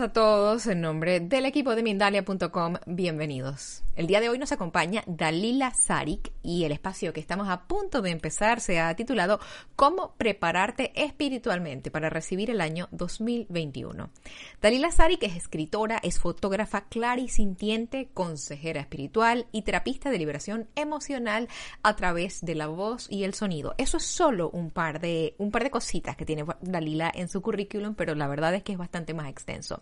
A todos en nombre del equipo de Mindalia.com. Bienvenidos. El día de hoy nos acompaña Dalila Sarik y el espacio que estamos a punto de empezar se ha titulado Cómo prepararte espiritualmente para recibir el año 2021. Dalila Sarik es escritora, es fotógrafa clarisintiente, consejera espiritual y terapista de liberación emocional a través de la voz y el sonido. Eso es solo un par de un par de cositas que tiene Dalila en su currículum, pero la verdad es que es bastante más extenso.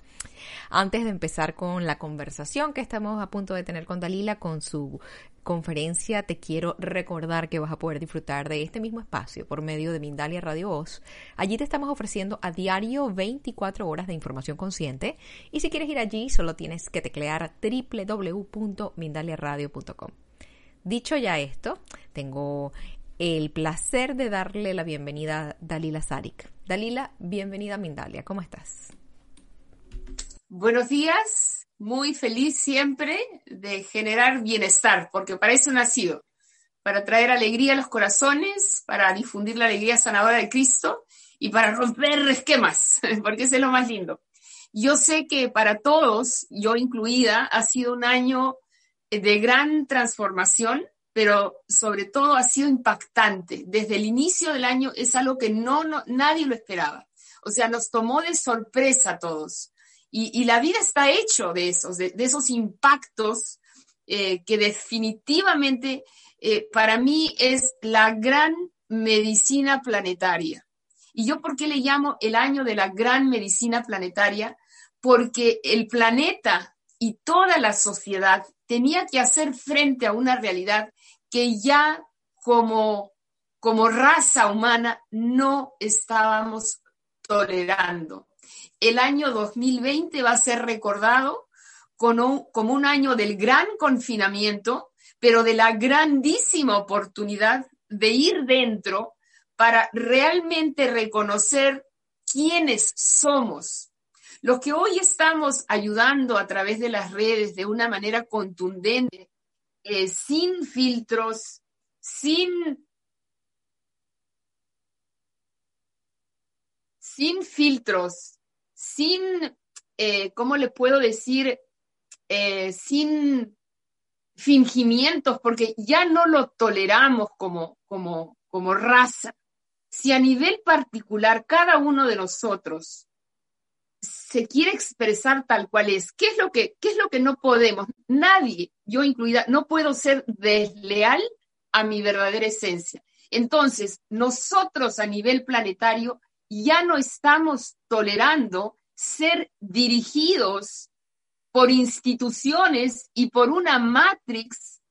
Antes de empezar con la conversación que estamos a punto de tener con Dalila, con su conferencia, te quiero recordar que vas a poder disfrutar de este mismo espacio por medio de Mindalia Radio Voz. Allí te estamos ofreciendo a diario 24 horas de información consciente y si quieres ir allí solo tienes que teclear www.mindaliaradio.com. Dicho ya esto, tengo el placer de darle la bienvenida a Dalila Sarik. Dalila, bienvenida a Mindalia, ¿cómo estás? Buenos días, muy feliz siempre de generar bienestar, porque para eso nacido, para traer alegría a los corazones, para difundir la alegría sanadora de Cristo y para romper esquemas, porque eso es lo más lindo. Yo sé que para todos, yo incluida, ha sido un año de gran transformación, pero sobre todo ha sido impactante. Desde el inicio del año es algo que no, no nadie lo esperaba. O sea, nos tomó de sorpresa a todos. Y, la vida está hecho de esos, de, esos impactos eh, que definitivamente eh, para mí es la gran medicina planetaria. ¿Y yo por qué le llamo el año de la gran medicina planetaria? Porque el planeta y toda la sociedad tenía que hacer frente a una realidad que ya como, como raza humana no estábamos tolerando el año 2020 va a ser recordado como un, año del gran confinamiento, pero de la grandísima oportunidad de ir dentro para realmente reconocer quiénes somos. Los que hoy estamos ayudando a través de las redes de una manera contundente, eh, sin filtros, sin, sin filtros, sin, eh, ¿cómo le puedo decir? Eh, sin fingimientos, porque ya no lo toleramos como, como, como raza. Si a nivel particular cada uno de nosotros se quiere expresar tal cual es, ¿qué es lo que, qué es lo que no podemos? Nadie, yo incluida, no puedo ser desleal a mi verdadera esencia. Entonces, nosotros a nivel planetario ya no estamos tolerando ser dirigidos por instituciones y por una matrix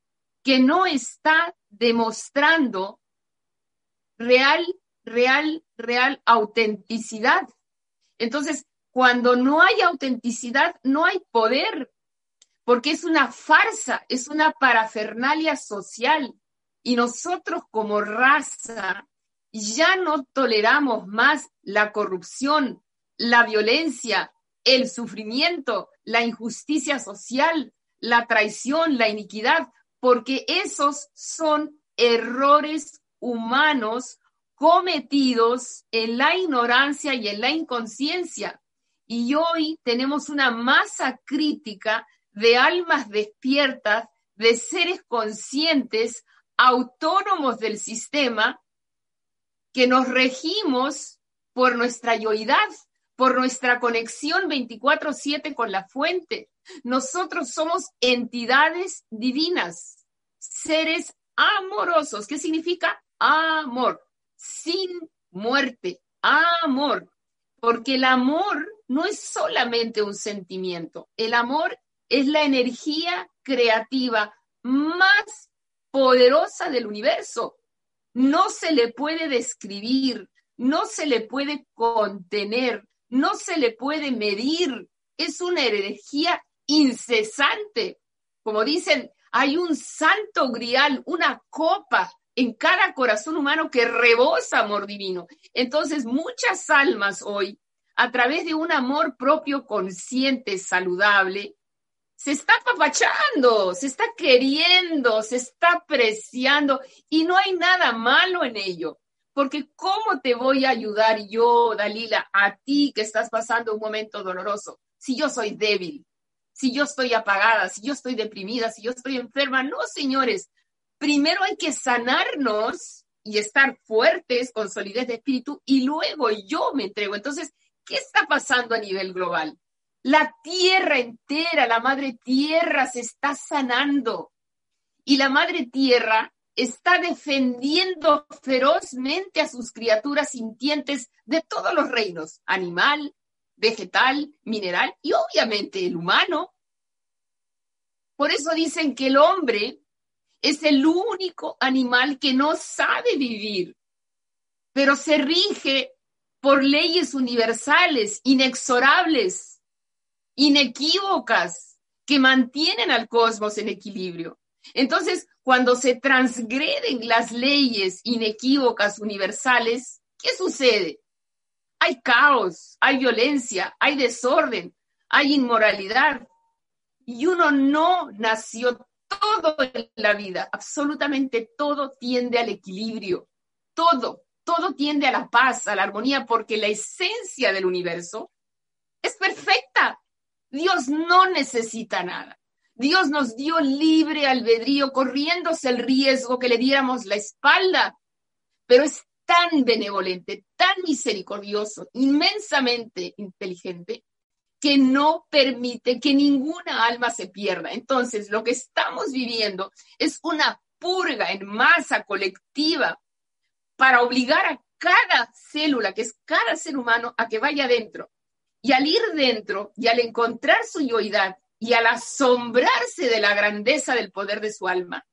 que no está demostrando real, real, real autenticidad. Entonces, cuando no hay autenticidad, no hay poder, porque es una farsa, es una parafernalia social. Y nosotros como raza ya no toleramos más la corrupción, la violencia, el sufrimiento, la injusticia social, la traición, la iniquidad, porque esos son errores humanos cometidos en la ignorancia y en la inconsciencia. Y hoy tenemos una masa crítica de almas despiertas, de seres conscientes, autónomos del sistema, que nos regimos por nuestra yoidad, por nuestra conexión 24/7 con la fuente. Nosotros somos entidades divinas, seres amorosos. ¿Qué significa amor? Sin muerte, amor. Porque el amor no es solamente un sentimiento, el amor es la energía creativa más poderosa del universo no se le puede describir, no se le puede contener, no se le puede medir. Es una energía incesante. Como dicen, hay un santo grial, una copa en cada corazón humano que rebosa amor divino. Entonces, muchas almas hoy, a través de un amor propio consciente, saludable, se está apapachando, se está queriendo, se está apreciando y no hay nada malo en ello, Porque ¿cómo te voy a ayudar yo, Dalila, a ti que estás pasando un momento doloroso, si yo soy débil, si yo estoy apagada, si yo estoy deprimida, si yo estoy enferma? No, señores. Primero hay que sanarnos y estar fuertes con solidez de espíritu y luego yo me entrego. Entonces, ¿qué está pasando a nivel global? La tierra entera, la madre tierra se está sanando y la madre tierra está defendiendo ferozmente a sus criaturas sintientes de todos los reinos, animal, vegetal, mineral y obviamente el humano. Por eso dicen que el hombre es el único animal que no sabe vivir, pero se rige por leyes universales, inexorables, inequívocas, que mantienen al cosmos en equilibrio. Entonces, cuando se transgreden las leyes inequívocas universales, ¿qué sucede? Hay caos, hay violencia, hay desorden, hay inmoralidad. Y uno no nació todo en la vida, absolutamente todo tiende al equilibrio, todo, todo tiende a la paz, a la armonía, porque la esencia del universo es perfecta. Dios no necesita nada. Dios nos dio libre albedrío, corriéndose el riesgo que le diéramos la espalda, pero es tan benevolente, tan misericordioso, inmensamente inteligente, que no permite que ninguna alma se pierda. Entonces, lo que estamos viviendo es una purga en masa colectiva para obligar a cada célula, que es cada ser humano, a que vaya adentro. Y al ir dentro y al encontrar su yoidad y al asombrarse de la grandeza del poder de su alma,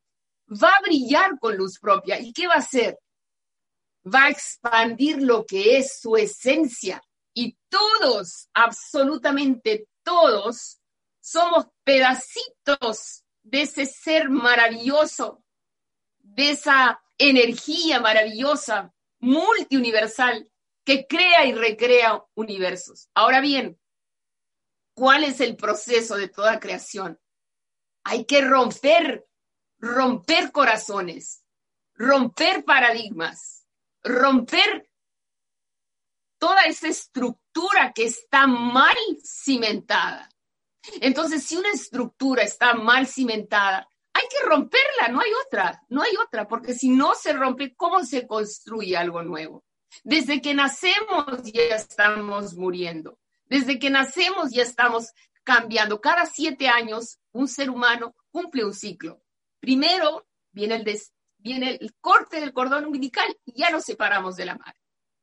va a brillar con luz propia. ¿Y qué va a hacer? Va a expandir lo que es su esencia, y todos, absolutamente todos, somos pedacitos de ese ser maravilloso, de esa energía maravillosa, multiuniversal, que crea y recrea universos. Ahora bien, ¿cuál es el proceso de toda creación? Hay que romper, romper corazones, romper paradigmas, romper toda esa estructura que está mal cimentada. Entonces, si una estructura está mal cimentada, hay que romperla, no hay otra, no hay otra, porque si no se rompe, ¿cómo se construye algo nuevo? Desde que nacemos ya estamos muriendo, desde que nacemos ya estamos cambiando. Cada siete años un ser humano cumple un ciclo. Primero viene el, corte del cordón umbilical y ya nos separamos de la madre.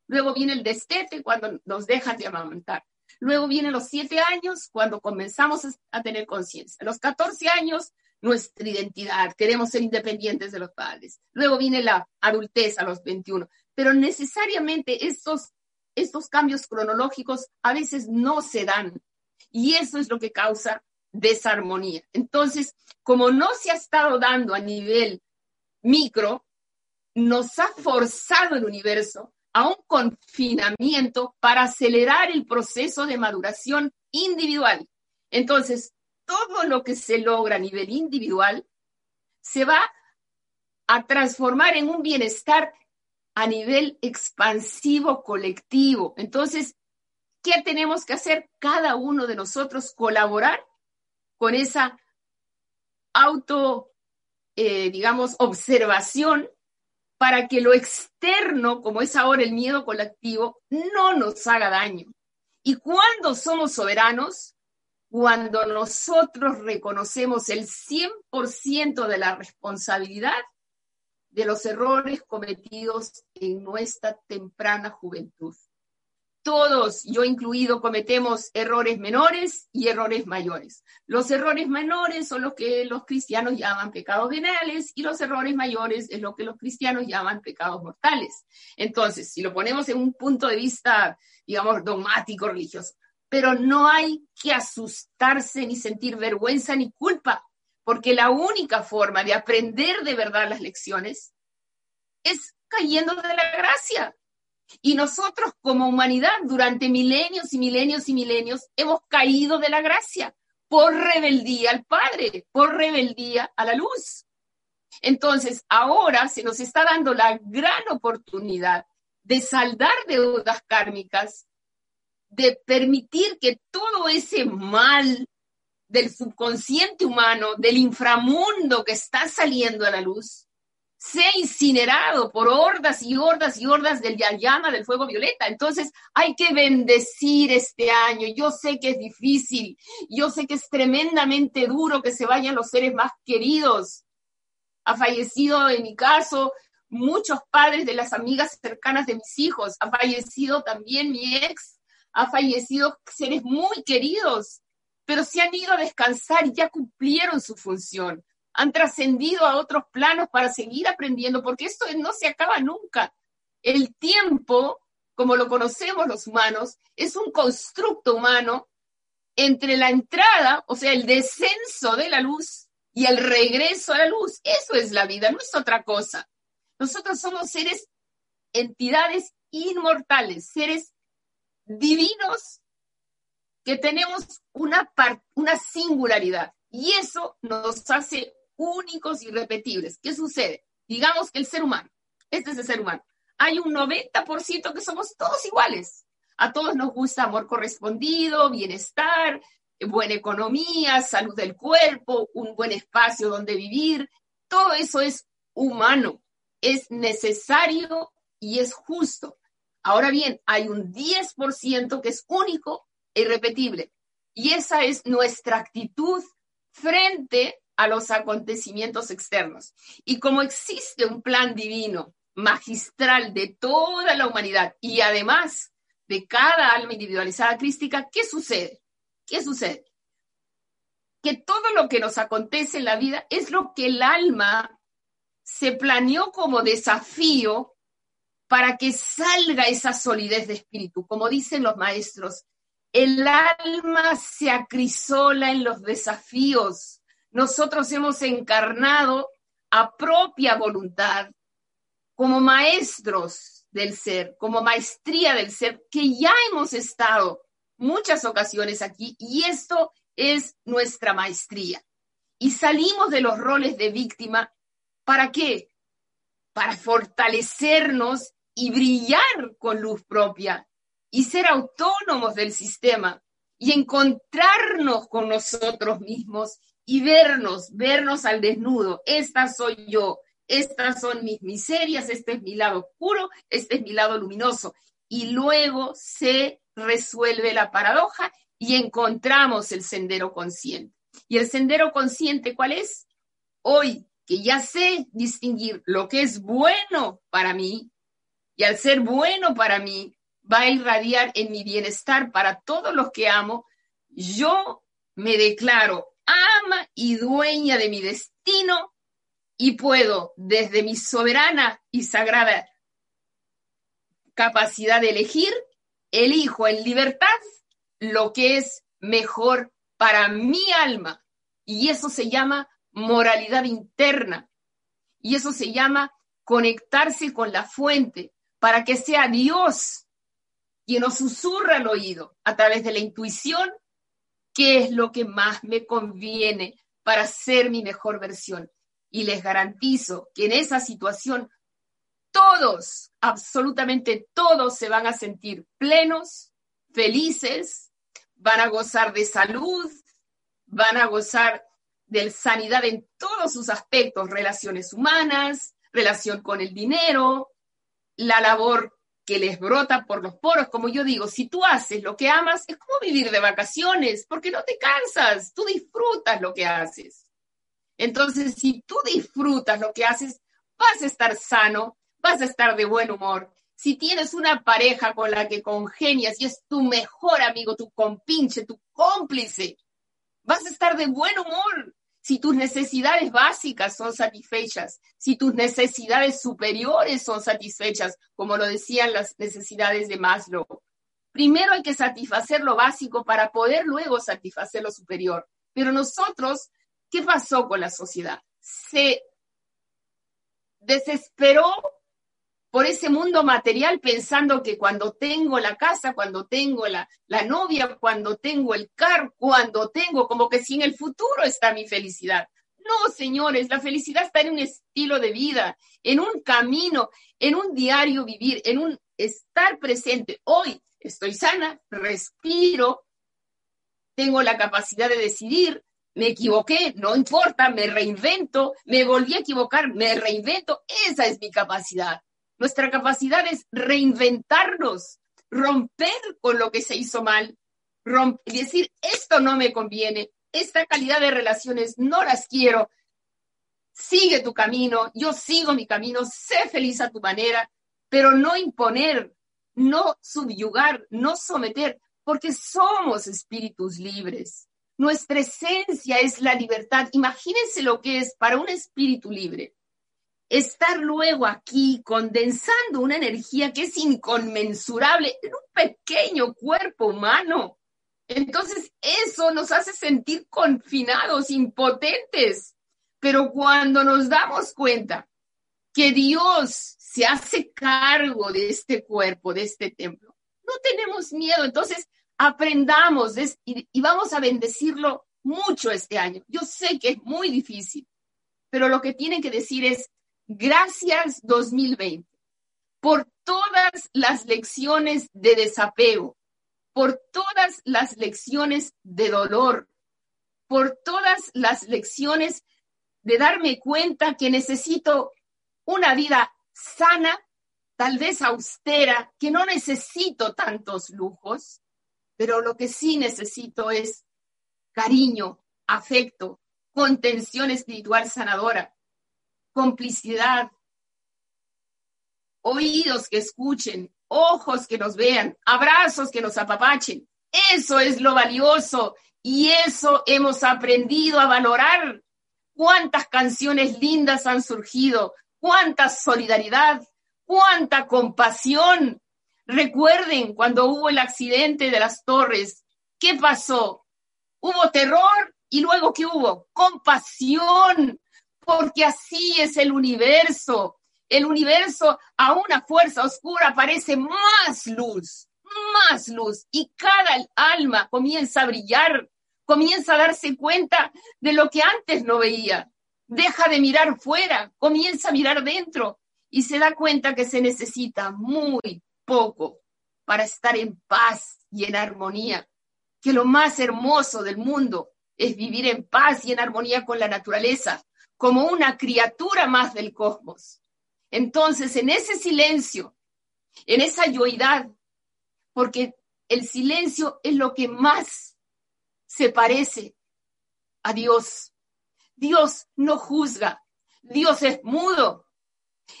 Luego viene el destete cuando nos dejan de amamantar. Luego vienen los siete años cuando comenzamos a tener conciencia. Los 14 años, nuestra identidad, queremos ser independientes de los padres. Luego viene la adultez a los 21. Pero necesariamente estos, estos cambios cronológicos a veces no se dan. Y eso es lo que causa desarmonía. Entonces, como no se ha estado dando a nivel micro, nos ha forzado el universo a un confinamiento para acelerar el proceso de maduración individual. Entonces, todo lo que se logra a nivel individual se va a transformar en un bienestar a nivel expansivo colectivo. Entonces, ¿qué tenemos que hacer cada uno de nosotros? Colaborar con esa auto, eh, digamos, observación para que lo externo, como es ahora el miedo colectivo, no nos haga daño. ¿Y cuando somos soberanos? Cuando nosotros reconocemos el 100% de la responsabilidad de los errores cometidos en nuestra temprana juventud todos, yo incluido, cometemos errores menores y errores mayores. Los errores menores son los que los cristianos llaman pecados veniales y los errores mayores es lo que los cristianos llaman pecados mortales. Entonces, si lo ponemos en un punto de vista, digamos, dogmático, religioso, pero no hay que asustarse ni sentir vergüenza ni culpa, porque la única forma de aprender de verdad las lecciones es cayendo de la gracia, y nosotros como humanidad durante milenios y milenios y milenios hemos caído de la gracia por rebeldía al Padre, por rebeldía a la luz. Entonces, ahora se nos está dando la gran oportunidad de saldar deudas kármicas, de permitir que todo ese mal del subconsciente humano, del inframundo que está saliendo a la luz, sea incinerado por hordas y hordas y hordas de la llama del fuego violeta. Entonces hay que bendecir este año. Yo sé que es difícil, yo sé que es tremendamente duro que se vayan los seres más queridos. Ha fallecido en mi caso muchos padres de las amigas cercanas de mis hijos, ha fallecido también mi ex, ha fallecido seres muy queridos, pero se han ido a descansar y ya cumplieron su función han trascendido a otros planos para seguir aprendiendo, porque esto no se acaba nunca. El tiempo, como lo conocemos los humanos, es un constructo humano entre la entrada, o sea, el descenso de la luz y el regreso a la luz. Eso es la vida, no es otra cosa. Nosotros somos seres, entidades inmortales, seres divinos que tenemos una, una singularidad. Y eso nos hace únicos y repetibles. ¿Qué sucede? Digamos que el ser humano, este es el ser humano, hay un 90% que somos todos iguales. A todos nos gusta amor correspondido, bienestar, buena economía, salud del cuerpo, un buen espacio donde vivir. Todo eso es humano, es necesario y es justo. Ahora bien, hay un 10% que es único irrepetible. Y esa es nuestra actitud frente a los acontecimientos externos. Y como existe un plan divino, magistral de toda la humanidad y además de cada alma individualizada crística, ¿qué sucede? ¿Qué sucede? Que todo lo que nos acontece en la vida es lo que el alma se planeó como desafío para que salga esa solidez de espíritu. Como dicen los maestros, el alma se acrisola en los desafíos nosotros hemos encarnado a propia voluntad como maestros del ser, como maestría del ser, que ya hemos estado muchas ocasiones aquí y esto es nuestra maestría. Y salimos de los roles de víctima, ¿para qué? Para fortalecernos y brillar con luz propia y ser autónomos del sistema y encontrarnos con nosotros mismos y vernos, vernos al desnudo. Esta soy yo, estas son mis miserias, este es mi lado oscuro, este es mi lado luminoso. Y luego se resuelve la paradoja y encontramos el sendero consciente. ¿Y el sendero consciente cuál es? Hoy que ya sé distinguir lo que es bueno para mí, y al ser bueno para mí, va a irradiar en mi bienestar para todos los que amo, yo me declaro ama y dueña de mi destino y puedo, desde mi soberana y sagrada capacidad de elegir, elijo en libertad lo que es mejor para mi alma. Y eso se llama moralidad interna. Y eso se llama conectarse con la fuente para que sea Dios quien nos susurra al oído a través de la intuición qué es lo que más me conviene para ser mi mejor versión. Y les garantizo que en esa situación todos, absolutamente todos se van a sentir plenos, felices, van a gozar de salud, van a gozar de sanidad en todos sus aspectos, relaciones humanas, relación con el dinero, la labor que les brota por los poros, como yo digo, si tú haces lo que amas, es como vivir de vacaciones, porque no te cansas, tú disfrutas lo que haces. Entonces, si tú disfrutas lo que haces, vas a estar sano, vas a estar de buen humor. Si tienes una pareja con la que congenias y es tu mejor amigo, tu compinche, tu cómplice, vas a estar de buen humor si tus necesidades básicas son satisfechas, si tus necesidades superiores son satisfechas, como lo decían las necesidades de Maslow. Primero hay que satisfacer lo básico para poder luego satisfacer lo superior. Pero nosotros, ¿qué pasó con la sociedad? Se desesperó por ese mundo material pensando que cuando tengo la casa, cuando tengo la, la novia, cuando tengo el carro, cuando tengo, como que si en el futuro está mi felicidad. No, señores, la felicidad está en un estilo de vida, en un camino, en un diario vivir, en un estar presente. Hoy estoy sana, respiro, tengo la capacidad de decidir, me equivoqué, no importa, me reinvento, me volví a equivocar, me reinvento, esa es mi capacidad. Nuestra capacidad es reinventarnos, romper con lo que se hizo mal, decir, esto no me conviene, esta calidad de relaciones no las quiero, sigue tu camino, yo sigo mi camino, sé feliz a tu manera, pero no imponer, no subyugar, no someter, porque somos espíritus libres. Nuestra esencia es la libertad. Imagínense lo que es para un espíritu libre. Estar luego aquí condensando una energía que es inconmensurable en un pequeño cuerpo humano. Entonces, eso nos hace sentir confinados, impotentes. Pero cuando nos damos cuenta que Dios se hace cargo de este cuerpo, de este templo, no tenemos miedo. Entonces, aprendamos y vamos a bendecirlo mucho este año. Yo sé que es muy difícil, pero lo que tienen que decir es gracias 2020 por todas las lecciones de desapego, por todas las lecciones de dolor, por todas las lecciones de darme cuenta que necesito una vida sana, tal vez austera, que no necesito tantos lujos, pero lo que sí necesito es cariño, afecto, contención espiritual sanadora, complicidad, oídos que escuchen, ojos que nos vean, abrazos que nos apapachen. Eso es lo valioso y eso hemos aprendido a valorar. Cuántas canciones lindas han surgido, cuánta solidaridad, cuánta compasión. Recuerden cuando hubo el accidente de las torres, ¿qué pasó? Hubo terror y luego ¿qué hubo? Compasión, porque así es el universo el universo a una fuerza oscura parece más luz, más luz, y cada alma comienza a brillar, comienza a darse cuenta de lo que antes no veía. Deja de mirar fuera, comienza a mirar dentro y se da cuenta que se necesita muy poco para estar en paz y en armonía, que lo más hermoso del mundo es vivir en paz y en armonía con la naturaleza, como una criatura más del cosmos. Entonces, en ese silencio, en esa yoidad, porque el silencio es lo que más se parece a Dios. Dios no juzga, Dios es mudo.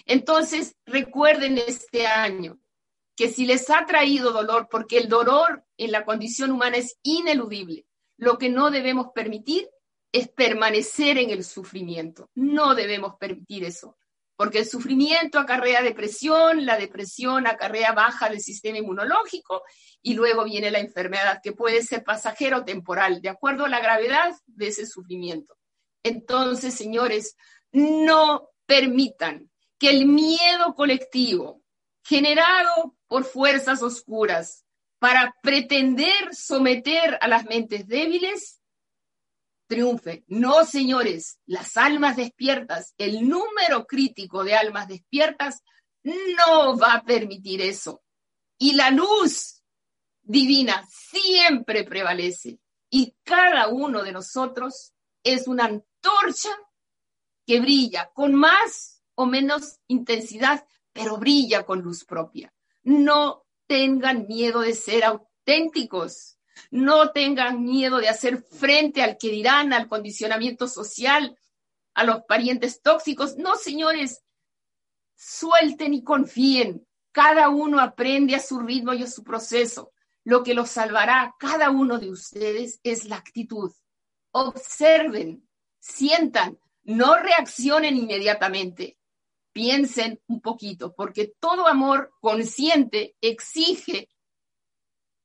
Entonces, recuerden este año que si les ha traído dolor, porque el dolor en la condición humana es ineludible, lo que no debemos permitir es permanecer en el sufrimiento. No debemos permitir eso porque el sufrimiento acarrea depresión, la depresión acarrea baja del sistema inmunológico y luego viene la enfermedad que puede ser pasajera o temporal, de acuerdo a la gravedad de ese sufrimiento. Entonces, señores, no permitan que el miedo colectivo generado por fuerzas oscuras para pretender someter a las mentes débiles triunfe. No, señores, las almas despiertas, el número crítico de almas despiertas no va a permitir eso. Y la luz divina siempre prevalece. Y cada uno de nosotros es una antorcha que brilla con más o menos intensidad, pero brilla con luz propia. No tengan miedo de ser auténticos no tengan miedo de hacer frente al que dirán, al condicionamiento social, a los parientes tóxicos. No, señores, suelten y confíen. Cada uno aprende a su ritmo y a su proceso. Lo que los salvará cada uno de ustedes es la actitud. Observen, sientan, no reaccionen inmediatamente. Piensen un poquito, porque todo amor consciente exige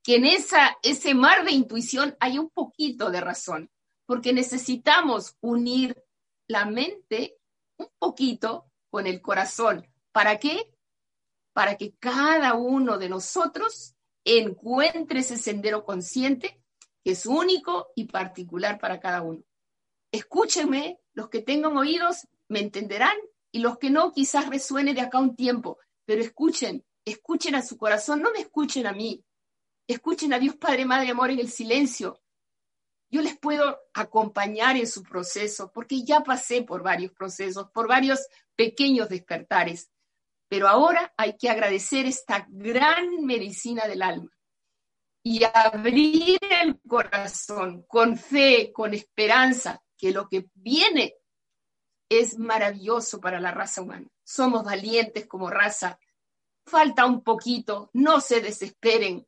que en ese mar de intuición hay un poquito de razón, porque necesitamos unir la mente un poquito con el corazón. ¿Para qué? Para que cada uno de nosotros encuentre ese sendero consciente que es único y particular para cada uno. Escúchenme Los que tengan oídos me entenderán y los que no quizás resuene de acá un tiempo, pero escuchen, escuchen a su corazón, no me escuchen a mí, escuchen a Dios Padre, Madre, Amor en el silencio. Yo les puedo acompañar en su proceso porque ya pasé por varios procesos, por varios pequeños despertares, pero ahora hay que agradecer esta gran medicina del alma y abrir el corazón con fe, con esperanza, que lo que viene es maravilloso para la raza humana. Somos valientes como raza. Falta un poquito, no se desesperen.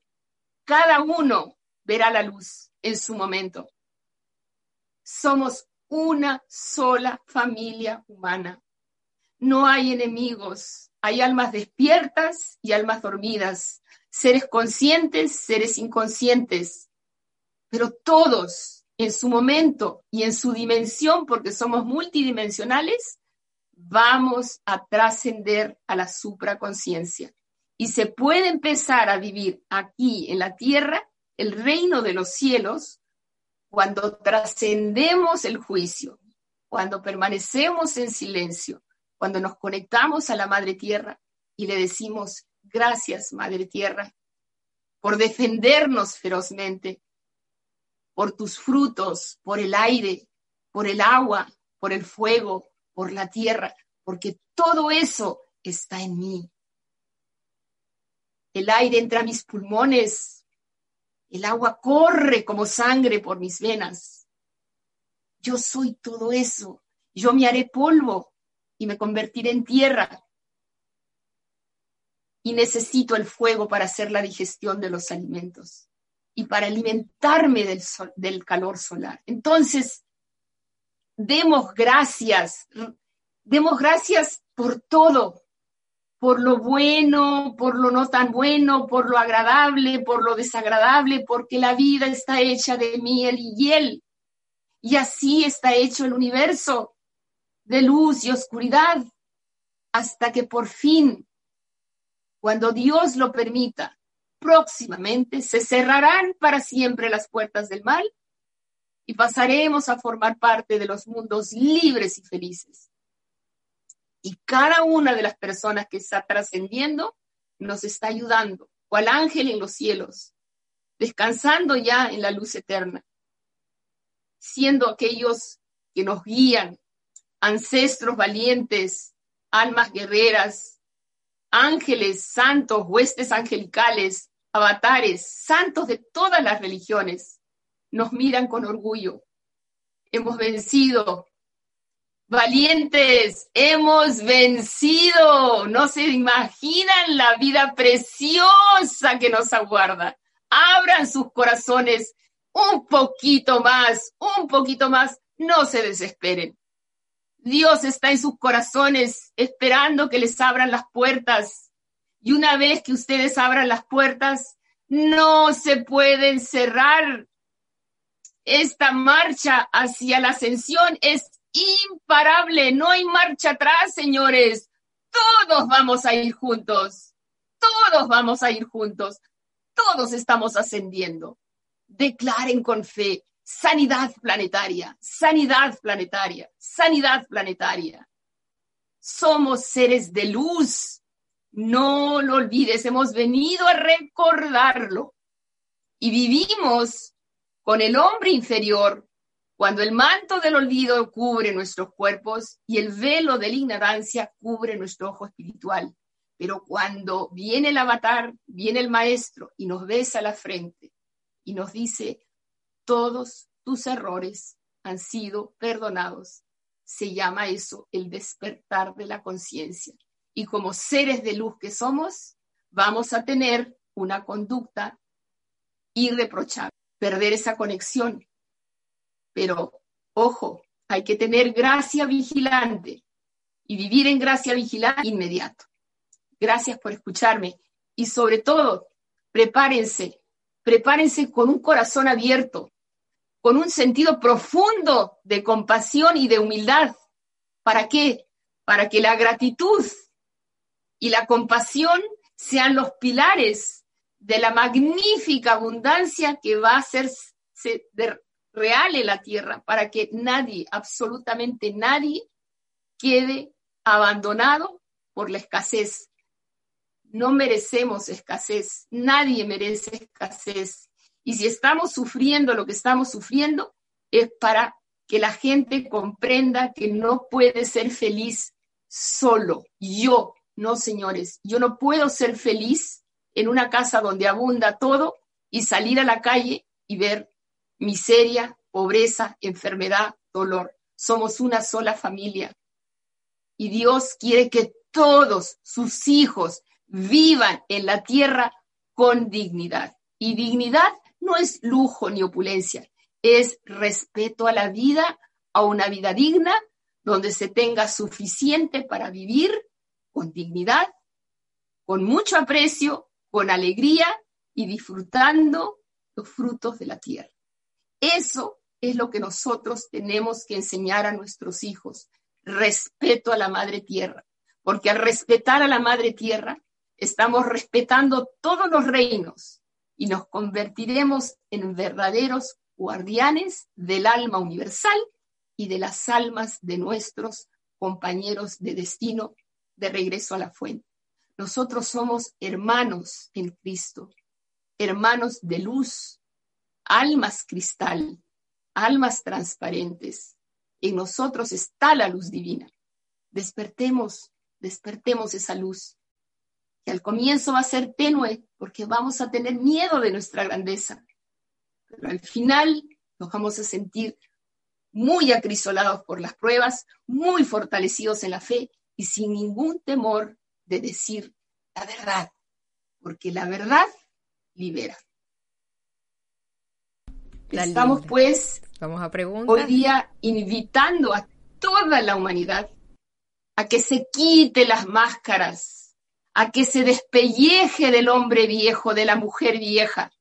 Cada uno verá la luz en su momento. Somos una sola familia humana. No hay enemigos, hay almas despiertas y almas dormidas, seres conscientes, seres inconscientes, pero todos en su momento y en su dimensión, porque somos multidimensionales, vamos a trascender a la supraconciencia. Y se puede empezar a vivir aquí en la tierra el reino de los cielos cuando trascendemos el juicio, cuando permanecemos en silencio, cuando nos conectamos a la Madre Tierra y le decimos, gracias Madre Tierra, por defendernos ferozmente, por tus frutos, por el aire, por el agua, por el fuego, por la tierra, porque todo eso está en mí. El aire entra a mis pulmones, el agua corre como sangre por mis venas. Yo soy todo eso. Yo me haré polvo y me convertiré en tierra. Y necesito el fuego para hacer la digestión de los alimentos y para alimentarme del, del calor solar. Entonces, demos gracias, demos gracias por todo, por lo bueno, por lo no tan bueno, por lo agradable, por lo desagradable, porque la vida está hecha de miel y hiel. Y así está hecho el universo, de luz y oscuridad, hasta que por fin, cuando Dios lo permita, próximamente se cerrarán para siempre las puertas del mal y pasaremos a formar parte de los mundos libres y felices. Y cada una de las personas que está trascendiendo nos está ayudando, cual ángel en los cielos, descansando ya en la luz eterna, siendo aquellos que nos guían, ancestros valientes, almas guerreras, ángeles, santos, huestes angelicales, avatares, santos de todas las religiones, nos miran con orgullo. Hemos vencido. Valientes, hemos vencido. No se imaginan la vida preciosa que nos aguarda. Abran sus corazones un poquito más, un poquito más. No se desesperen. Dios está en sus corazones esperando que les abran las puertas y una vez que ustedes abran las puertas, no se pueden cerrar. Esta marcha hacia la ascensión es imparable, no hay marcha atrás, señores. Todos vamos a ir juntos, todos vamos a ir juntos, todos estamos ascendiendo. Declaren con fe sanidad planetaria, sanidad planetaria, sanidad planetaria. Somos seres de luz, no lo olvides, hemos venido a recordarlo. Y vivimos con el hombre inferior cuando el manto del olvido cubre nuestros cuerpos y el velo de la ignorancia cubre nuestro ojo espiritual. Pero cuando viene el avatar, viene el maestro y nos besa la frente y nos dice, todos tus errores han sido perdonados. Se llama eso el despertar de la conciencia y como seres de luz que somos, vamos a tener una conducta irreprochable, perder esa conexión. Pero, ojo, hay que tener gracia vigilante y vivir en gracia vigilante inmediato. Gracias por escucharme y sobre todo, prepárense, prepárense con un corazón abierto, con un sentido profundo de compasión y de humildad. ¿Para qué? Para que la gratitud y la compasión sean los pilares de la magnífica abundancia que va a hacerse real la tierra para que nadie, absolutamente nadie, quede abandonado por la escasez. No merecemos escasez, nadie merece escasez. Y si estamos sufriendo lo que estamos sufriendo, es para que la gente comprenda que no puede ser feliz solo. Yo, no señores, yo no puedo ser feliz en una casa donde abunda todo y salir a la calle y ver miseria, pobreza, enfermedad, dolor. Somos una sola familia. Y Dios quiere que todos sus hijos vivan en la tierra con dignidad. Y dignidad no es lujo ni opulencia, es respeto a la vida, a una vida digna, donde se tenga suficiente para vivir con dignidad, con mucho aprecio, con alegría y disfrutando los frutos de la tierra. Eso es lo que nosotros tenemos que enseñar a nuestros hijos, respeto a la madre tierra, porque al respetar a la madre tierra, estamos respetando todos los reinos y nos convertiremos en verdaderos guardianes del alma universal y de las almas de nuestros compañeros de destino de regreso a la fuente. Nosotros somos hermanos en Cristo, hermanos de luz, almas cristal, almas transparentes. En nosotros está la luz divina. Despertemos, despertemos esa luz, que al comienzo va a ser tenue porque vamos a tener miedo de nuestra grandeza, pero al final nos vamos a sentir muy acrisolados por las pruebas, muy fortalecidos en la fe y sin ningún temor de decir la verdad, porque la verdad libera. Estamos pues Vamos a hoy día invitando a toda la humanidad a que se quite las máscaras, a que se despelleje del hombre viejo, de la mujer vieja,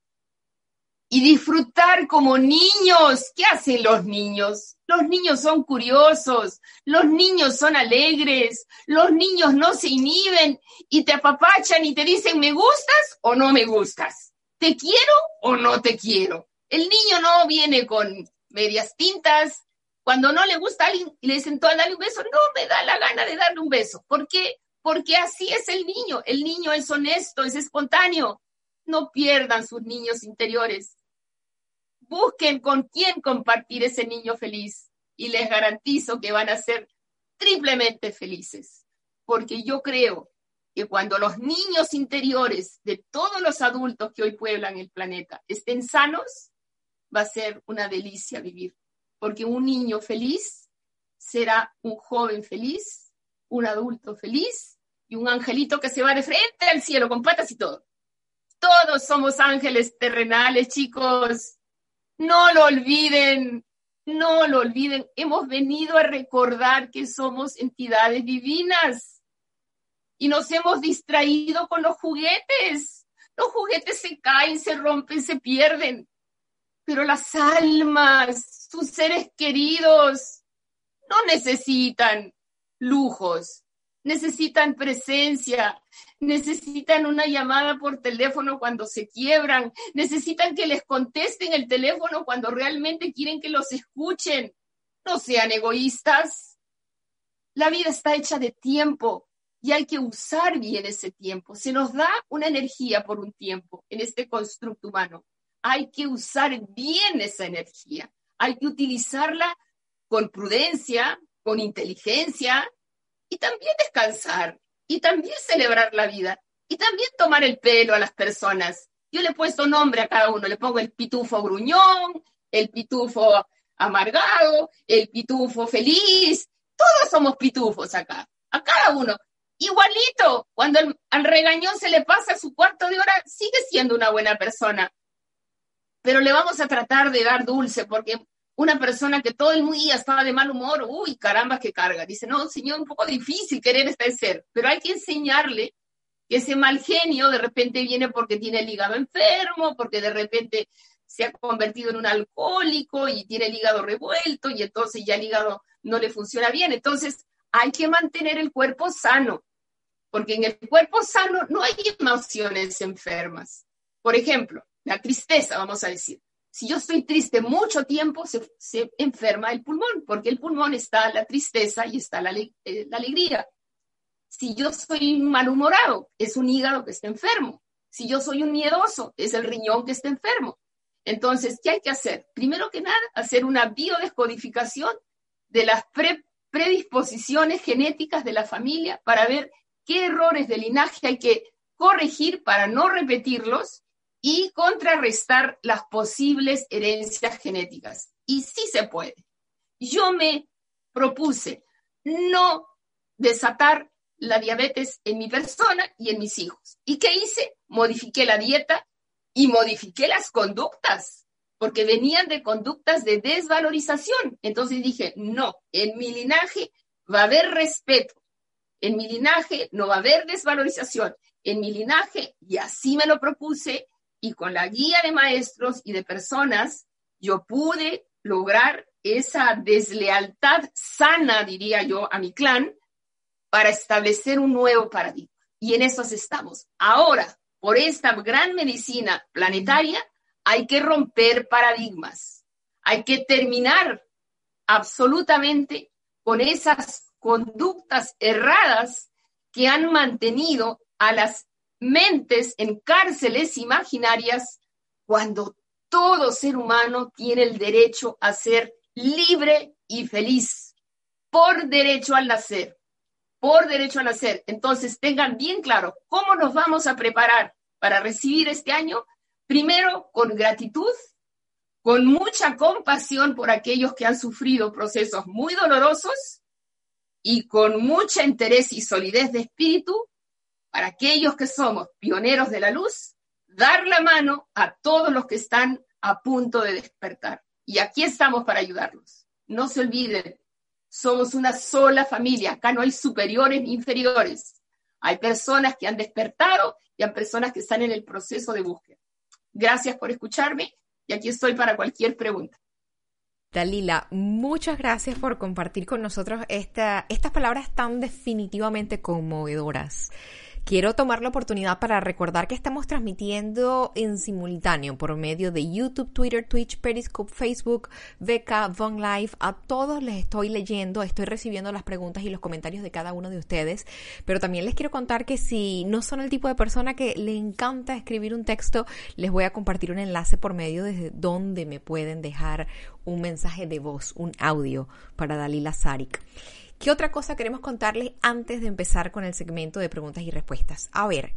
y disfrutar como niños. ¿Qué hacen los niños? Los niños son curiosos, los niños son alegres, los niños no se inhiben y te apapachan y te dicen me gustas o no me gustas, te quiero o no te quiero. El niño no viene con medias tintas. Cuando no le gusta a alguien y le dicen, tú dale un beso, no me da la gana de darle un beso. ¿Por qué? Porque así es el niño. El niño es honesto, es espontáneo. No pierdan sus niños interiores. Busquen con quién compartir ese niño feliz y les garantizo que van a ser triplemente felices. Porque yo creo que cuando los niños interiores de todos los adultos que hoy pueblan el planeta estén sanos, va a ser una delicia vivir, porque un niño feliz será un joven feliz, un adulto feliz y un angelito que se va de frente al cielo con patas y todo. Todos somos ángeles terrenales, chicos. No lo olviden, no lo olviden. Hemos venido a recordar que somos entidades divinas y nos hemos distraído con los juguetes. Los juguetes se caen, se rompen, se pierden pero las almas, sus seres queridos, no necesitan lujos, necesitan presencia, necesitan una llamada por teléfono cuando se quiebran, necesitan que les contesten el teléfono cuando realmente quieren que los escuchen. No sean egoístas. La vida está hecha de tiempo y hay que usar bien ese tiempo. Se nos da una energía por un tiempo en este constructo humano hay que usar bien esa energía, hay que utilizarla con prudencia, con inteligencia y también descansar y también celebrar la vida y también tomar el pelo a las personas. Yo le he puesto nombre a cada uno, le pongo el pitufo gruñón, el pitufo amargado, el pitufo feliz, todos somos pitufos acá, a cada uno. Igualito, cuando al regañón se le pasa su cuarto de hora, sigue siendo una buena persona pero le vamos a tratar de dar dulce, porque una persona que todo el día estaba de mal humor, uy, caramba, que carga. Dice, no, señor, un poco difícil querer este ser, pero hay que enseñarle que ese mal genio de repente viene porque tiene el hígado enfermo, porque de repente se ha convertido en un alcohólico y tiene el hígado revuelto y entonces ya el hígado no le funciona bien. Entonces hay que mantener el cuerpo sano, porque en el cuerpo sano no hay emociones enfermas. Por ejemplo, la tristeza, vamos a decir. Si yo estoy triste mucho tiempo, se, enferma el pulmón, porque el pulmón está la tristeza y está la, eh, la alegría. Si yo soy malhumorado, es un hígado que está enfermo. Si yo soy un miedoso, es el riñón que está enfermo. Entonces, ¿qué hay que hacer? Primero que nada, hacer una biodescodificación de las predisposiciones genéticas de la familia para ver qué errores de linaje hay que corregir para no repetirlos y contrarrestar las posibles herencias genéticas. Y sí se puede. Yo me propuse no desatar la diabetes en mi persona y en mis hijos. ¿Y qué hice? Modifiqué la dieta y modifiqué las conductas, porque venían de conductas de desvalorización. Entonces dije, no, en mi linaje va a haber respeto, en mi linaje no va a haber desvalorización, en mi linaje, y así me lo propuse, y con la guía de maestros y de personas, yo pude lograr esa deslealtad sana, diría yo, a mi clan, para establecer un nuevo paradigma. Y en eso estamos. Ahora, por esta gran medicina planetaria, hay que romper paradigmas, hay que terminar absolutamente con esas conductas erradas que han mantenido a las mentes en cárceles imaginarias cuando todo ser humano tiene el derecho a ser libre y feliz por derecho al nacer por derecho a nacer. Entonces, tengan bien claro cómo nos vamos a preparar para recibir este año. Primero, con gratitud, con mucha compasión por aquellos que han sufrido procesos muy dolorosos y con mucha interés y solidez de espíritu para aquellos que somos pioneros de la luz, dar la mano a todos los que están a punto de despertar. Y aquí estamos para ayudarlos. No se olviden, somos una sola familia, acá no hay superiores ni inferiores. Hay personas que han despertado y hay personas que están en el proceso de búsqueda. Gracias por escucharme y aquí estoy para cualquier pregunta. Dalila, muchas gracias por compartir con nosotros esta, estas palabras tan definitivamente conmovedoras. Quiero tomar la oportunidad para recordar que estamos transmitiendo en simultáneo por medio de YouTube, Twitter, Twitch, Periscope, Facebook, VK, Von Live. A todos les estoy leyendo, estoy recibiendo las preguntas y los comentarios de cada uno de ustedes. Pero también les quiero contar que si no son el tipo de persona que le encanta escribir un texto, les voy a compartir un enlace por medio desde donde me pueden dejar un mensaje de voz, un audio para Dalila Zarik. ¿Qué otra cosa queremos contarles antes de empezar con el segmento de preguntas y respuestas? A ver,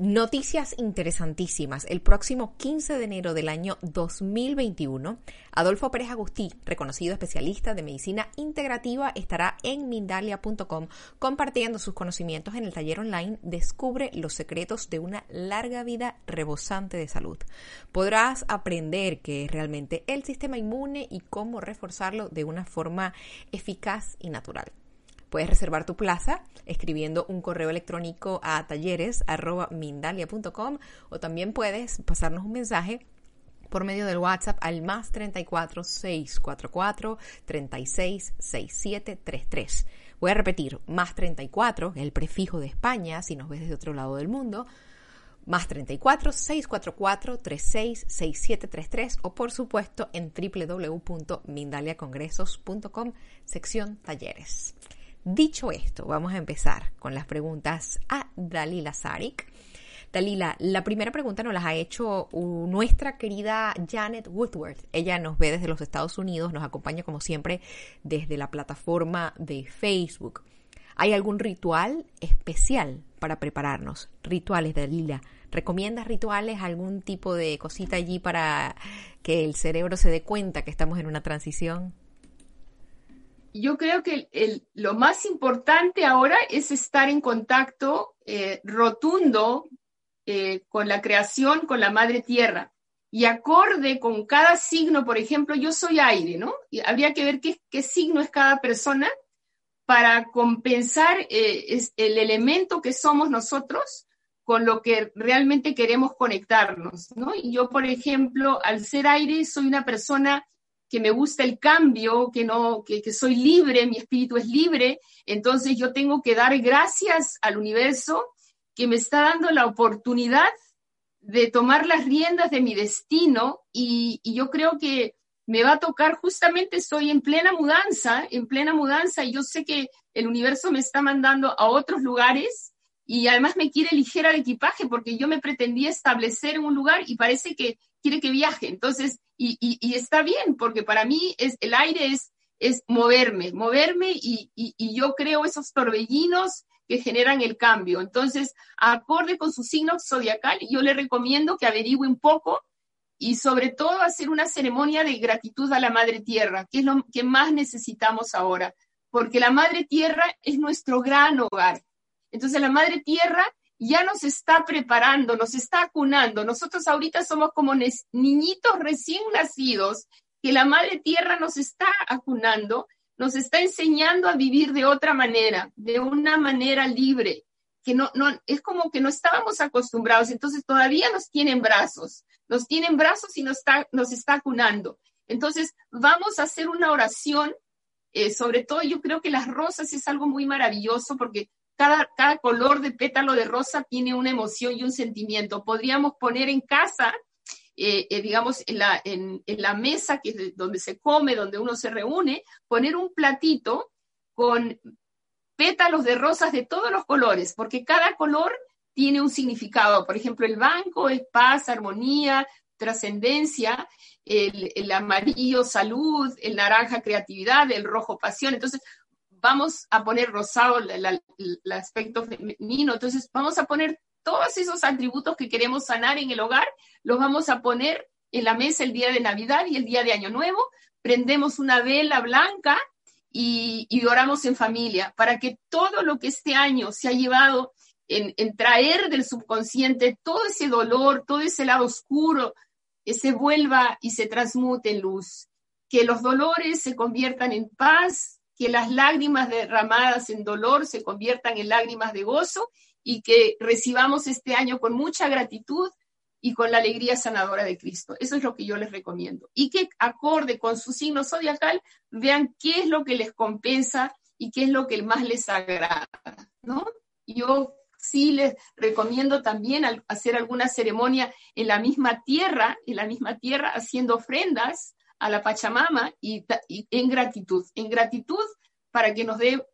Noticias interesantísimas. El próximo 15 de enero del año 2021, Adolfo Pérez Agustí, reconocido especialista de medicina integrativa, estará en Mindalia.com compartiendo sus conocimientos en el taller online Descubre los secretos de una larga vida rebosante de salud. Podrás aprender qué es realmente el sistema inmune y cómo reforzarlo de una forma eficaz y natural. Puedes reservar tu plaza escribiendo un correo electrónico a talleres.mindalia.com o también puedes pasarnos un mensaje por medio del WhatsApp al más 34 644 36 6733. Voy a repetir, más 34, el prefijo de España, si nos ves desde otro lado del mundo, más 34 644 36 6733 o por supuesto en www.mindaliacongresos.com sección talleres. Dicho esto, vamos a empezar con las preguntas a Dalila Zarik. Dalila, la primera pregunta nos la ha hecho nuestra querida Janet Woodworth. Ella nos ve desde los Estados Unidos, nos acompaña como siempre desde la plataforma de Facebook. ¿Hay algún ritual especial para prepararnos? Rituales, Dalila. ¿Recomiendas rituales, algún tipo de cosita allí para que el cerebro se dé cuenta que estamos en una transición? Yo creo que lo más importante ahora es estar en contacto eh, rotundo eh, con la creación, con la madre tierra. Y acorde con cada signo, por ejemplo, yo soy aire, ¿no? Y habría que ver qué, signo es cada persona para compensar eh, el elemento que somos nosotros con lo que realmente queremos conectarnos, ¿no? Y yo, por ejemplo, al ser aire, soy una persona que me gusta el cambio, que no, que, soy libre, mi espíritu es libre, entonces yo tengo que dar gracias al universo que me está dando la oportunidad de tomar las riendas de mi destino y, yo creo que me va a tocar justamente, estoy en plena mudanza, en plena mudanza y yo sé que el universo me está mandando a otros lugares y además me quiere ligera el equipaje porque yo me pretendía establecer en un lugar y parece que quiere que viaje. Entonces, y, está bien porque para mí es, el aire es, es moverme, moverme y, y yo creo esos torbellinos que generan el cambio. Entonces, acorde con su signo zodiacal, yo le recomiendo que averigüe un poco y sobre todo hacer una ceremonia de gratitud a la Madre Tierra, que es lo que más necesitamos ahora, porque la Madre Tierra es nuestro gran hogar. Entonces, la Madre Tierra ya nos está preparando, nos está acunando. Nosotros ahorita somos como niñitos recién nacidos que la Madre Tierra nos está acunando nos está enseñando a vivir de otra manera, de una manera libre, que no, no, es como que no estábamos acostumbrados, entonces todavía nos tienen brazos, nos tienen brazos y nos está, nos acunando. Entonces, vamos a hacer una oración, eh, sobre todo yo creo que las rosas es algo muy maravilloso porque cada, cada color de pétalo de rosa tiene una emoción y un sentimiento. Podríamos poner en casa eh, eh, digamos, en la, en, la mesa que es donde se come, donde uno se reúne, poner un platito con pétalos de rosas de todos los colores, porque cada color tiene un significado. Por ejemplo, el banco es paz, armonía, trascendencia, el, amarillo salud, el naranja creatividad, el rojo pasión. Entonces, vamos a poner rosado el aspecto femenino. Entonces, vamos a poner todos esos atributos que queremos sanar en el hogar, los vamos a poner en la mesa el día de Navidad y el día de Año Nuevo. Prendemos una vela blanca y, oramos en familia para que todo lo que este año se ha llevado en, traer del subconsciente, todo ese dolor, todo ese lado oscuro, se vuelva y se transmute en luz. Que los dolores se conviertan en paz, que las lágrimas derramadas en dolor se conviertan en lágrimas de gozo y que recibamos este año con mucha gratitud y con la alegría sanadora de Cristo. Eso es lo que yo les recomiendo. Y que acorde con su signo zodiacal, vean qué es lo que les compensa y qué es lo que más les agrada, ¿no? Yo sí les recomiendo también hacer alguna ceremonia en la misma tierra, en la misma tierra, haciendo ofrendas a la Pachamama y, en gratitud, en gratitud para que nos dé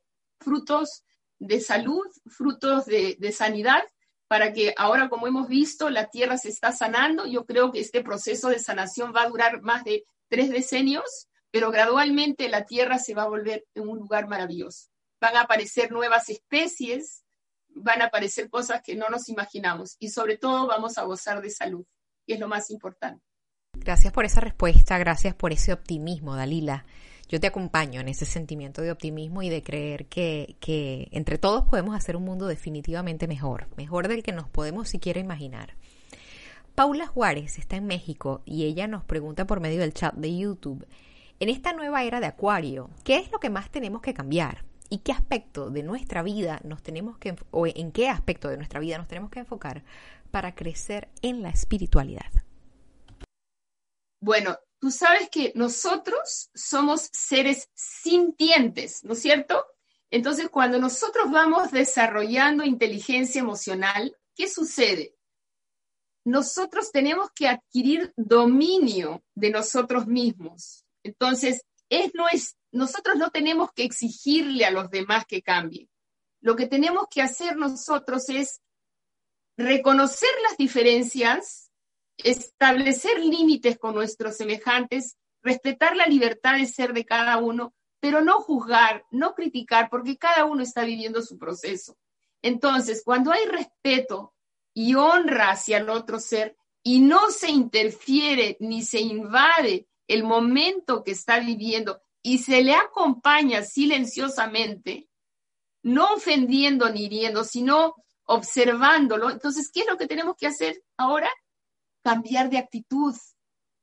frutos de salud, frutos de, sanidad, para que ahora, como hemos visto, la tierra se está sanando. Yo creo que este proceso de sanación va a durar más de tres decenios, pero gradualmente la tierra se va a volver en un lugar maravilloso. Van a aparecer nuevas especies, van a aparecer cosas que no nos imaginamos y sobre todo vamos a gozar de salud, que es lo más importante. Gracias por esa respuesta, gracias por ese optimismo, Dalila yo te acompaño en ese sentimiento de optimismo y de creer que, entre todos podemos hacer un mundo definitivamente mejor, mejor del que nos podemos siquiera imaginar. Paula Juárez está en México y ella nos pregunta por medio del chat de YouTube, en esta nueva era de Acuario, ¿qué es lo que más tenemos que cambiar? ¿Y qué aspecto de nuestra vida nos tenemos que, o en qué aspecto de nuestra vida nos tenemos que enfocar para crecer en la espiritualidad? Bueno, tú sabes que nosotros somos seres sintientes, ¿no es cierto? Entonces, cuando nosotros vamos desarrollando inteligencia emocional, ¿qué sucede? Nosotros tenemos que adquirir dominio de nosotros mismos. Entonces, es, no es, nosotros no tenemos que exigirle a los demás que cambien. Lo que tenemos que hacer nosotros es reconocer las diferencias establecer límites con nuestros semejantes, respetar la libertad de ser de cada uno, pero no juzgar, no criticar, porque cada uno está viviendo su proceso. Entonces, cuando hay respeto y honra hacia el otro ser y no se interfiere ni se invade el momento que está viviendo y se le acompaña silenciosamente, no ofendiendo ni hiriendo, sino observándolo. Entonces, ¿qué es lo que tenemos que hacer ahora? Cambiar de actitud,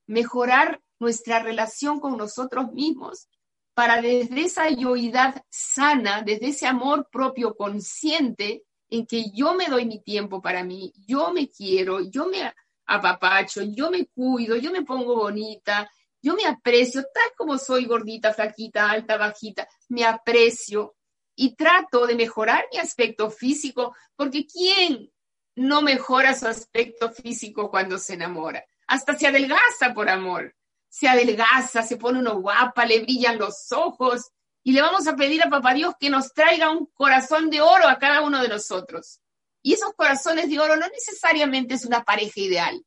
mejorar nuestra relación con nosotros mismos para desde esa yoidad sana, desde ese amor propio consciente en que yo me doy mi tiempo para mí, yo me quiero, yo me apapacho, yo me cuido, yo me pongo bonita, yo me aprecio tal como soy gordita, flaquita, alta, bajita, me aprecio y trato de mejorar mi aspecto físico, porque ¿quién no mejora su aspecto físico cuando se enamora. Hasta se adelgaza por amor. Se adelgaza, se pone uno guapa, le brillan los ojos. Y le vamos a pedir a Papá Dios que nos traiga un corazón de oro a cada uno de nosotros. Y esos corazones de oro no necesariamente es una pareja ideal.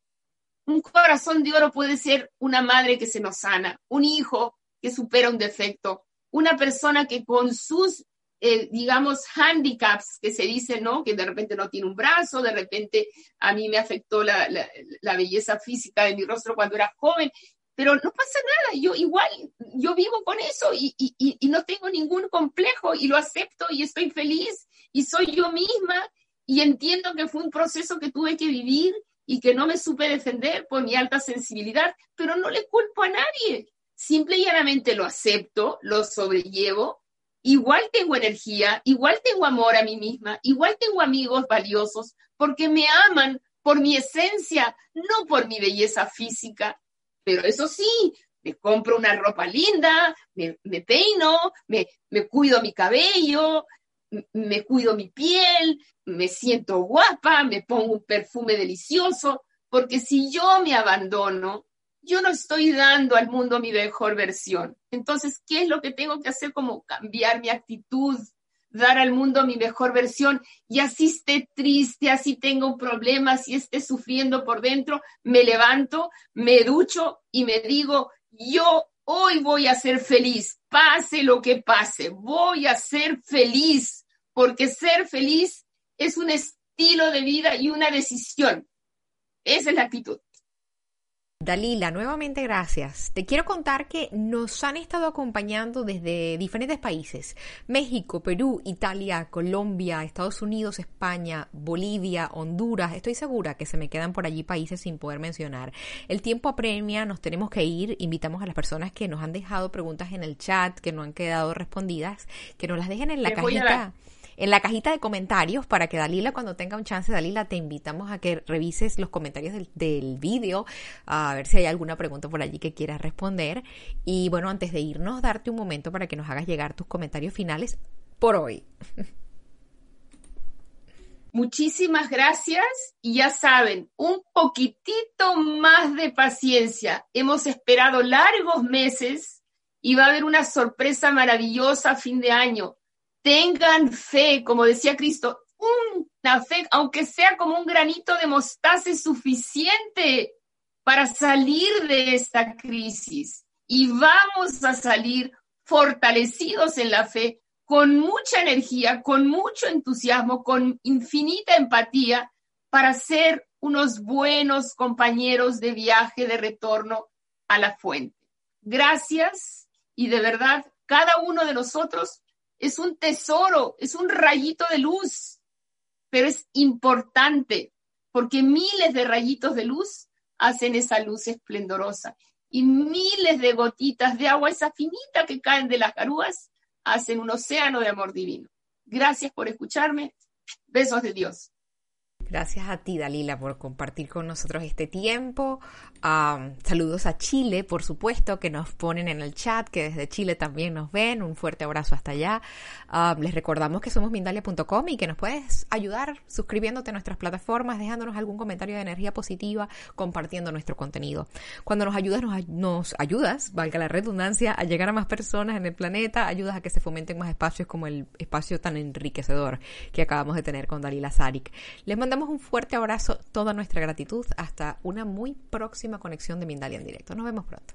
Un corazón de oro puede ser una madre que se nos sana, un hijo que supera un defecto, una persona que con sus eh, digamos, handicaps que se dice, ¿no? Que de repente no tiene un brazo, de repente a mí me afectó la, belleza física de mi rostro cuando era joven, pero no pasa nada, yo igual, yo vivo con eso y, y, no tengo ningún complejo y lo acepto y estoy feliz y soy yo misma y entiendo que fue un proceso que tuve que vivir y que no me supe defender por mi alta sensibilidad, pero no le culpo a nadie. Simple y llanamente lo acepto, lo sobrellevo igual tengo energía, igual tengo amor a mí misma, igual tengo amigos valiosos, porque me aman por mi esencia, no por mi belleza física. Pero eso sí, me compro una ropa linda, me, peino, me, me cuido mi cabello, me cuido mi piel, me siento guapa, me pongo un perfume delicioso, porque si yo me abandono, yo no estoy dando al mundo mi mejor versión. Entonces, ¿qué es lo que tengo que hacer? Como cambiar mi actitud, dar al mundo mi mejor versión y así esté triste, así tenga un problema, así esté sufriendo por dentro, me levanto, me ducho y me digo, yo hoy voy a ser feliz, pase lo que pase, voy a ser feliz, porque ser feliz es un estilo de vida y una decisión. Esa es la actitud. Dalila, nuevamente gracias. Te quiero contar que nos han estado acompañando desde diferentes países. México, Perú, Italia, Colombia, Estados Unidos, España, Bolivia, Honduras. Estoy segura que se me quedan por allí países sin poder mencionar. El tiempo apremia, nos tenemos que ir. Invitamos a las personas que nos han dejado preguntas en el chat, que no han quedado respondidas, que nos las dejen en la cajita en la cajita de comentarios para que Dalila, cuando tenga un chance, Dalila, te invitamos a que revises los comentarios del, del vídeo, a ver si hay alguna pregunta por allí que quieras responder. Y bueno, antes de irnos, darte un momento para que nos hagas llegar tus comentarios finales por hoy. Muchísimas gracias y ya saben, un poquitito más de paciencia. Hemos esperado largos meses y va a haber una sorpresa maravillosa a fin de año tengan fe, como decía Cristo, una fe, aunque sea como un granito de mostaza, es suficiente para salir de esta crisis. Y vamos a salir fortalecidos en la fe, con mucha energía, con mucho entusiasmo, con infinita empatía, para ser unos buenos compañeros de viaje de retorno a la fuente. Gracias y de verdad, cada uno de nosotros es un tesoro, es un rayito de luz, pero es importante porque miles de rayitos de luz hacen esa luz esplendorosa y miles de gotitas de agua, esa finita que caen de las garúas, hacen un océano de amor divino. Gracias por escucharme. Besos de Dios. Gracias a ti, Dalila, por compartir con nosotros este tiempo. saludos a Chile, por supuesto, que nos ponen en el chat, que desde Chile también nos ven. Un fuerte abrazo hasta allá. les recordamos que somos Mindalia.com y que nos puedes ayudar suscribiéndote a nuestras plataformas, dejándonos algún comentario de energía positiva, compartiendo nuestro contenido. Cuando nos ayudas, nos, ayudas, valga la redundancia, a llegar a más personas en el planeta, ayudas a que se fomenten más espacios como el espacio tan enriquecedor que acabamos de tener con Dalila Sarik. Les mandamos un fuerte abrazo, toda nuestra gratitud. Hasta una muy próxima conexión de Mindalia en directo. Nos vemos pronto.